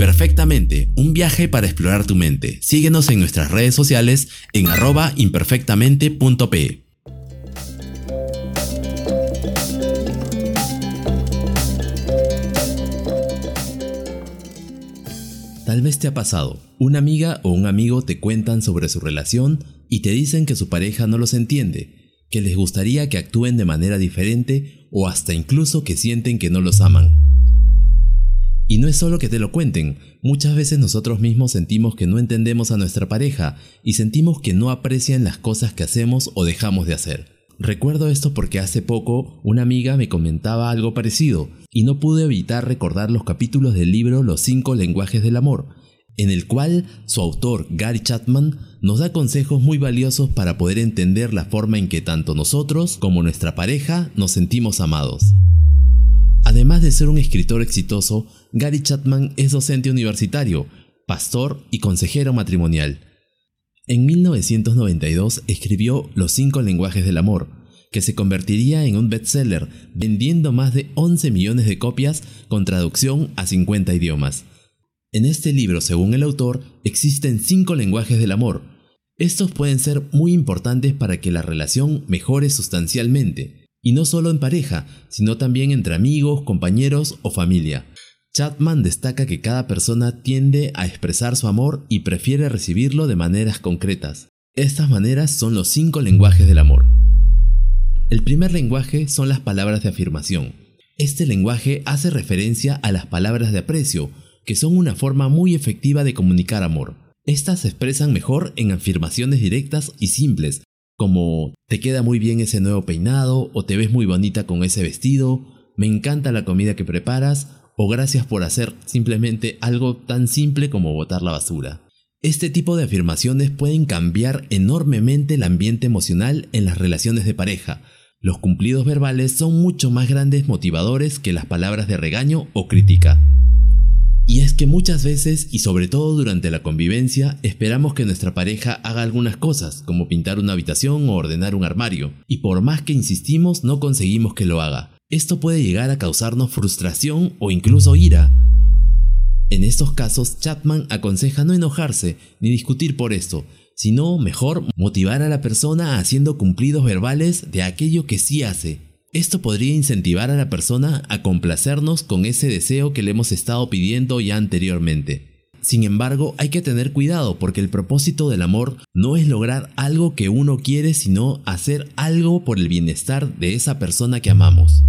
Imperfectamente, un viaje para explorar tu mente. Síguenos en nuestras redes sociales en arroba imperfectamente.pe. Tal vez te ha pasado, una amiga o un amigo te cuentan sobre su relación y te dicen que su pareja no los entiende, que les gustaría que actúen de manera diferente o hasta incluso que sienten que no los aman. Y no es solo que te lo cuenten, muchas veces nosotros mismos sentimos que no entendemos a nuestra pareja y sentimos que no aprecian las cosas que hacemos o dejamos de hacer. Recuerdo esto porque hace poco una amiga me comentaba algo parecido y no pude evitar recordar los capítulos del libro Los cinco lenguajes del amor, en el cual su autor Gary Chapman nos da consejos muy valiosos para poder entender la forma en que tanto nosotros como nuestra pareja nos sentimos amados. Además de ser un escritor exitoso, Gary Chapman es docente universitario, pastor y consejero matrimonial. En 1992 escribió Los cinco lenguajes del amor, que se convertiría en un bestseller, vendiendo más de 11 millones de copias con traducción a 50 idiomas. En este libro, según el autor, existen cinco lenguajes del amor. Estos pueden ser muy importantes para que la relación mejore sustancialmente, y no solo en pareja, sino también entre amigos, compañeros o familia. Chapman destaca que cada persona tiende a expresar su amor y prefiere recibirlo de maneras concretas. Estas maneras son los cinco lenguajes del amor. El primer lenguaje son las palabras de afirmación. Este lenguaje hace referencia a las palabras de aprecio, que son una forma muy efectiva de comunicar amor. Estas se expresan mejor en afirmaciones directas y simples, como te queda muy bien ese nuevo peinado o te ves muy bonita con ese vestido, me encanta la comida que preparas o gracias por hacer simplemente algo tan simple como botar la basura. Este tipo de afirmaciones pueden cambiar enormemente el ambiente emocional en las relaciones de pareja. Los cumplidos verbales son mucho más grandes motivadores que las palabras de regaño o crítica. Y es que muchas veces, y sobre todo durante la convivencia, esperamos que nuestra pareja haga algunas cosas, como pintar una habitación o ordenar un armario, y por más que insistimos no conseguimos que lo haga. Esto puede llegar a causarnos frustración o incluso ira. En estos casos, Chapman aconseja no enojarse ni discutir por esto, sino mejor motivar a la persona haciendo cumplidos verbales de aquello que sí hace, esto podría incentivar a la persona a complacernos con ese deseo que le hemos estado pidiendo ya anteriormente. Sin embargo, hay que tener cuidado porque el propósito del amor no es lograr algo que uno quiere, sino hacer algo por el bienestar de esa persona que amamos.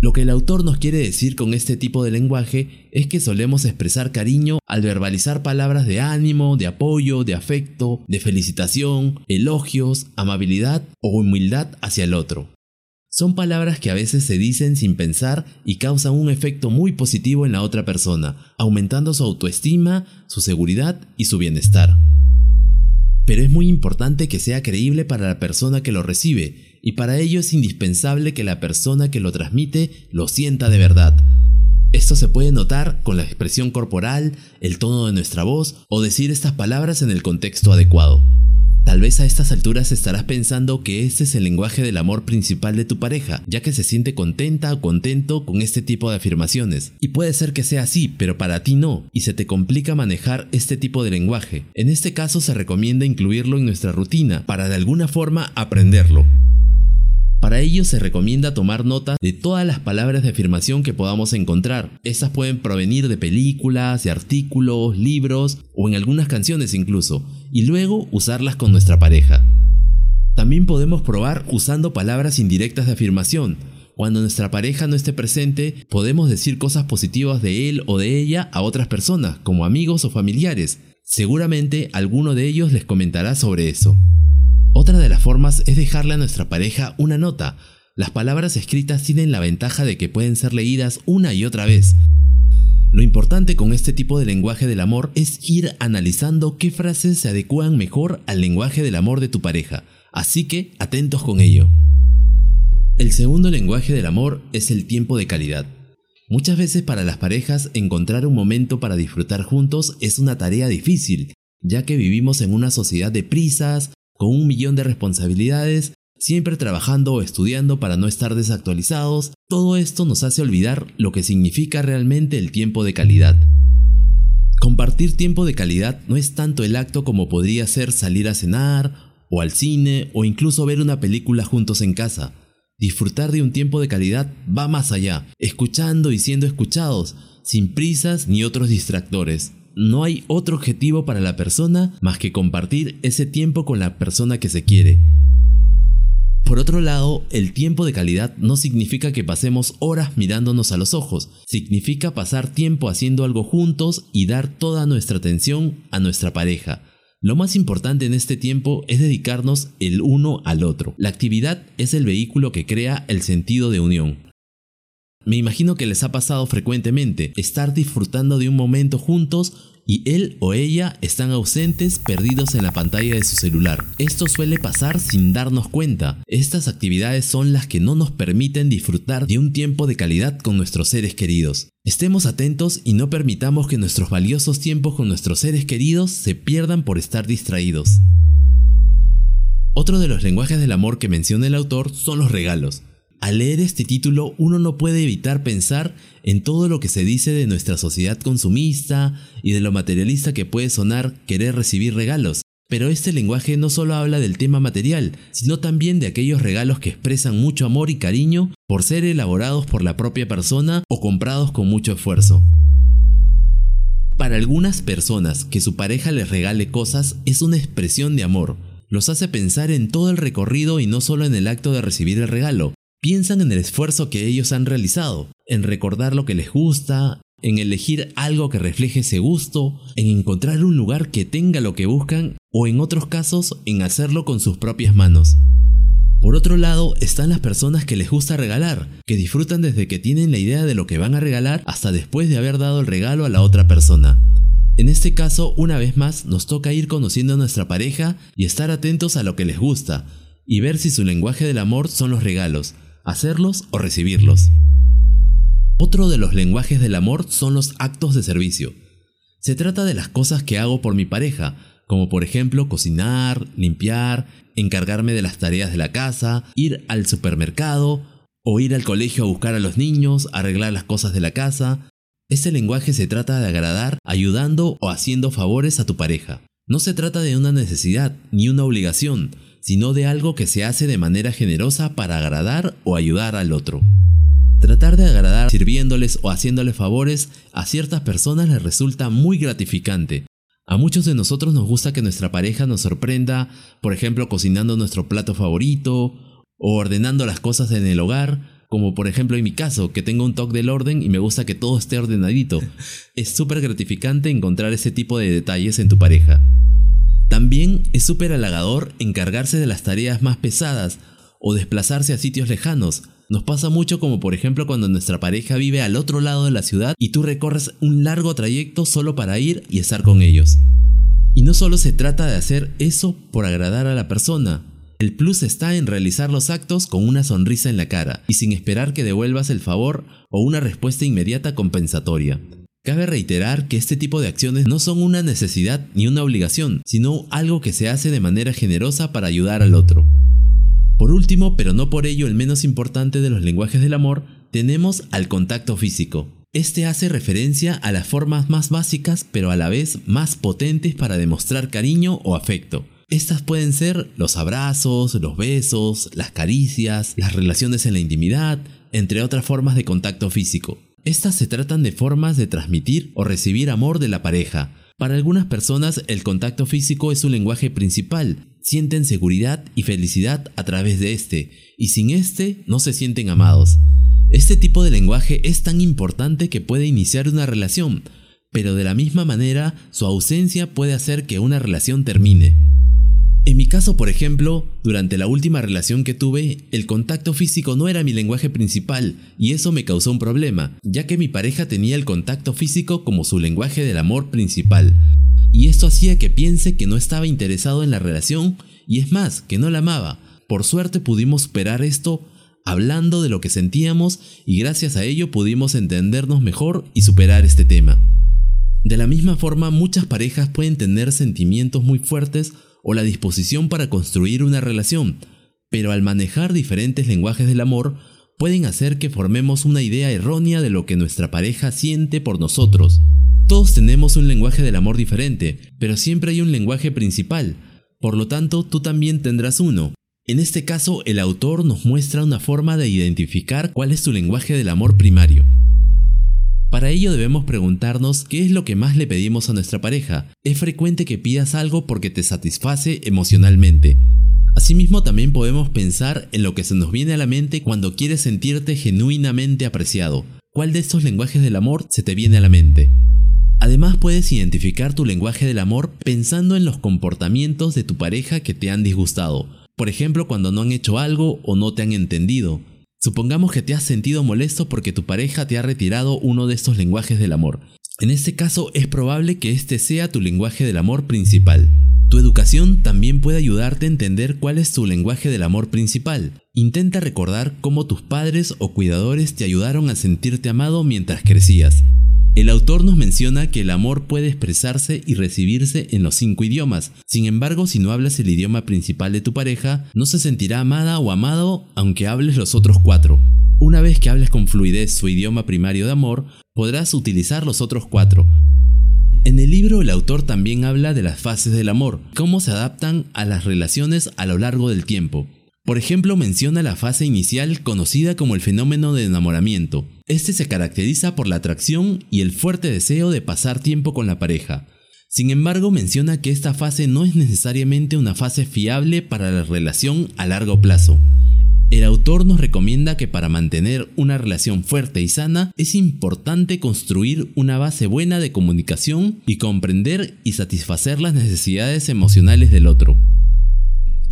Lo que el autor nos quiere decir con este tipo de lenguaje es que solemos expresar cariño al verbalizar palabras de ánimo, de apoyo, de afecto, de felicitación, elogios, amabilidad o humildad hacia el otro. Son palabras que a veces se dicen sin pensar y causan un efecto muy positivo en la otra persona, aumentando su autoestima, su seguridad y su bienestar. Pero es muy importante que sea creíble para la persona que lo recibe, y para ello es indispensable que la persona que lo transmite lo sienta de verdad. Esto se puede notar con la expresión corporal, el tono de nuestra voz o decir estas palabras en el contexto adecuado. Tal vez a estas alturas estarás pensando que este es el lenguaje del amor principal de tu pareja, ya que se siente contenta o contento con este tipo de afirmaciones. Y puede ser que sea así, pero para ti no, y se te complica manejar este tipo de lenguaje. En este caso se recomienda incluirlo en nuestra rutina para de alguna forma aprenderlo. Para ello se recomienda tomar nota de todas las palabras de afirmación que podamos encontrar. Estas pueden provenir de películas, de artículos, libros o en algunas canciones incluso, y luego usarlas con nuestra pareja. También podemos probar usando palabras indirectas de afirmación. Cuando nuestra pareja no esté presente, podemos decir cosas positivas de él o de ella a otras personas, como amigos o familiares. Seguramente alguno de ellos les comentará sobre eso. Otra de las formas es dejarle a nuestra pareja una nota. Las palabras escritas tienen la ventaja de que pueden ser leídas una y otra vez. Lo importante con este tipo de lenguaje del amor es ir analizando qué frases se adecúan mejor al lenguaje del amor de tu pareja, así que atentos con ello. El segundo lenguaje del amor es el tiempo de calidad. Muchas veces para las parejas encontrar un momento para disfrutar juntos es una tarea difícil, ya que vivimos en una sociedad de prisas, con un millón de responsabilidades, siempre trabajando o estudiando para no estar desactualizados, todo esto nos hace olvidar lo que significa realmente el tiempo de calidad. Compartir tiempo de calidad no es tanto el acto como podría ser salir a cenar, o al cine, o incluso ver una película juntos en casa. Disfrutar de un tiempo de calidad va más allá, escuchando y siendo escuchados, sin prisas ni otros distractores. No hay otro objetivo para la persona más que compartir ese tiempo con la persona que se quiere. Por otro lado, el tiempo de calidad no significa que pasemos horas mirándonos a los ojos, significa pasar tiempo haciendo algo juntos y dar toda nuestra atención a nuestra pareja. Lo más importante en este tiempo es dedicarnos el uno al otro. La actividad es el vehículo que crea el sentido de unión. Me imagino que les ha pasado frecuentemente estar disfrutando de un momento juntos y él o ella están ausentes perdidos en la pantalla de su celular. Esto suele pasar sin darnos cuenta. Estas actividades son las que no nos permiten disfrutar de un tiempo de calidad con nuestros seres queridos. Estemos atentos y no permitamos que nuestros valiosos tiempos con nuestros seres queridos se pierdan por estar distraídos. Otro de los lenguajes del amor que menciona el autor son los regalos. Al leer este título uno no puede evitar pensar en todo lo que se dice de nuestra sociedad consumista y de lo materialista que puede sonar querer recibir regalos. Pero este lenguaje no solo habla del tema material, sino también de aquellos regalos que expresan mucho amor y cariño por ser elaborados por la propia persona o comprados con mucho esfuerzo. Para algunas personas que su pareja les regale cosas es una expresión de amor, los hace pensar en todo el recorrido y no solo en el acto de recibir el regalo, Piensan en el esfuerzo que ellos han realizado, en recordar lo que les gusta, en elegir algo que refleje ese gusto, en encontrar un lugar que tenga lo que buscan o en otros casos en hacerlo con sus propias manos. Por otro lado están las personas que les gusta regalar, que disfrutan desde que tienen la idea de lo que van a regalar hasta después de haber dado el regalo a la otra persona. En este caso, una vez más, nos toca ir conociendo a nuestra pareja y estar atentos a lo que les gusta, y ver si su lenguaje del amor son los regalos, hacerlos o recibirlos. Otro de los lenguajes del amor son los actos de servicio. Se trata de las cosas que hago por mi pareja, como por ejemplo cocinar, limpiar, encargarme de las tareas de la casa, ir al supermercado o ir al colegio a buscar a los niños, arreglar las cosas de la casa. Este lenguaje se trata de agradar ayudando o haciendo favores a tu pareja. No se trata de una necesidad ni una obligación, sino de algo que se hace de manera generosa para agradar o ayudar al otro. Tratar de agradar sirviéndoles o haciéndoles favores a ciertas personas les resulta muy gratificante. A muchos de nosotros nos gusta que nuestra pareja nos sorprenda, por ejemplo cocinando nuestro plato favorito o ordenando las cosas en el hogar, como por ejemplo en mi caso, que tengo un toque del orden y me gusta que todo esté ordenadito. Es súper gratificante encontrar ese tipo de detalles en tu pareja. También es súper halagador encargarse de las tareas más pesadas o desplazarse a sitios lejanos. Nos pasa mucho como por ejemplo cuando nuestra pareja vive al otro lado de la ciudad y tú recorres un largo trayecto solo para ir y estar con ellos. Y no solo se trata de hacer eso por agradar a la persona, el plus está en realizar los actos con una sonrisa en la cara y sin esperar que devuelvas el favor o una respuesta inmediata compensatoria. Cabe reiterar que este tipo de acciones no son una necesidad ni una obligación, sino algo que se hace de manera generosa para ayudar al otro. Por último, pero no por ello el menos importante de los lenguajes del amor, tenemos al contacto físico. Este hace referencia a las formas más básicas pero a la vez más potentes para demostrar cariño o afecto. Estas pueden ser los abrazos, los besos, las caricias, las relaciones en la intimidad, entre otras formas de contacto físico. Estas se tratan de formas de transmitir o recibir amor de la pareja. Para algunas personas el contacto físico es su lenguaje principal, sienten seguridad y felicidad a través de este, y sin este no se sienten amados. Este tipo de lenguaje es tan importante que puede iniciar una relación, pero de la misma manera su ausencia puede hacer que una relación termine. En mi caso, por ejemplo, durante la última relación que tuve, el contacto físico no era mi lenguaje principal y eso me causó un problema, ya que mi pareja tenía el contacto físico como su lenguaje del amor principal. Y esto hacía que piense que no estaba interesado en la relación y es más, que no la amaba. Por suerte pudimos superar esto hablando de lo que sentíamos y gracias a ello pudimos entendernos mejor y superar este tema. De la misma forma, muchas parejas pueden tener sentimientos muy fuertes o la disposición para construir una relación, pero al manejar diferentes lenguajes del amor pueden hacer que formemos una idea errónea de lo que nuestra pareja siente por nosotros. Todos tenemos un lenguaje del amor diferente, pero siempre hay un lenguaje principal. Por lo tanto, tú también tendrás uno. En este caso, el autor nos muestra una forma de identificar cuál es tu lenguaje del amor primario. Para ello debemos preguntarnos qué es lo que más le pedimos a nuestra pareja. Es frecuente que pidas algo porque te satisface emocionalmente. Asimismo también podemos pensar en lo que se nos viene a la mente cuando quieres sentirte genuinamente apreciado. ¿Cuál de estos lenguajes del amor se te viene a la mente? Además puedes identificar tu lenguaje del amor pensando en los comportamientos de tu pareja que te han disgustado. Por ejemplo, cuando no han hecho algo o no te han entendido. Supongamos que te has sentido molesto porque tu pareja te ha retirado uno de estos lenguajes del amor. En este caso es probable que este sea tu lenguaje del amor principal. Tu educación también puede ayudarte a entender cuál es tu lenguaje del amor principal. Intenta recordar cómo tus padres o cuidadores te ayudaron a sentirte amado mientras crecías. El autor nos menciona que el amor puede expresarse y recibirse en los cinco idiomas. Sin embargo, si no hablas el idioma principal de tu pareja, no se sentirá amada o amado aunque hables los otros cuatro. Una vez que hables con fluidez su idioma primario de amor, podrás utilizar los otros cuatro. En el libro el autor también habla de las fases del amor, cómo se adaptan a las relaciones a lo largo del tiempo. Por ejemplo, menciona la fase inicial conocida como el fenómeno de enamoramiento. Este se caracteriza por la atracción y el fuerte deseo de pasar tiempo con la pareja. Sin embargo, menciona que esta fase no es necesariamente una fase fiable para la relación a largo plazo. El autor nos recomienda que para mantener una relación fuerte y sana es importante construir una base buena de comunicación y comprender y satisfacer las necesidades emocionales del otro.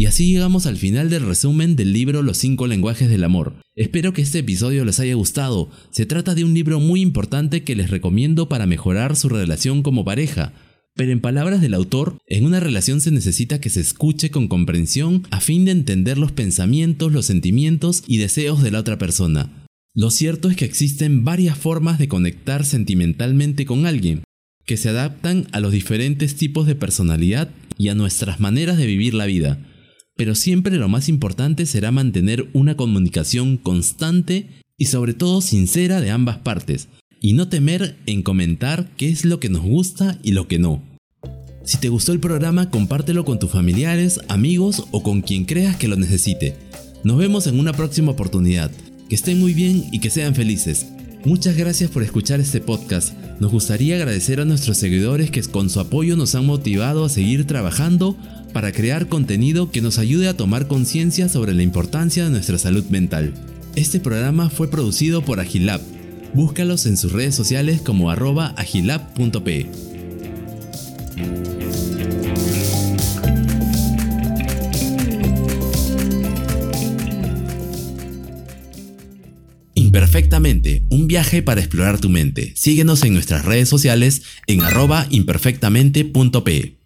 Y así llegamos al final del resumen del libro Los cinco lenguajes del amor. Espero que este episodio les haya gustado. Se trata de un libro muy importante que les recomiendo para mejorar su relación como pareja. Pero en palabras del autor, en una relación se necesita que se escuche con comprensión a fin de entender los pensamientos, los sentimientos y deseos de la otra persona. Lo cierto es que existen varias formas de conectar sentimentalmente con alguien, que se adaptan a los diferentes tipos de personalidad y a nuestras maneras de vivir la vida pero siempre lo más importante será mantener una comunicación constante y sobre todo sincera de ambas partes, y no temer en comentar qué es lo que nos gusta y lo que no. Si te gustó el programa, compártelo con tus familiares, amigos o con quien creas que lo necesite. Nos vemos en una próxima oportunidad. Que estén muy bien y que sean felices. Muchas gracias por escuchar este podcast. Nos gustaría agradecer a nuestros seguidores que con su apoyo nos han motivado a seguir trabajando para crear contenido que nos ayude a tomar conciencia sobre la importancia de nuestra salud mental. Este programa fue producido por Agilab. Búscalos en sus redes sociales como arroba agilab.pe. Imperfectamente, un viaje para explorar tu mente. Síguenos en nuestras redes sociales en arroba imperfectamente.pe.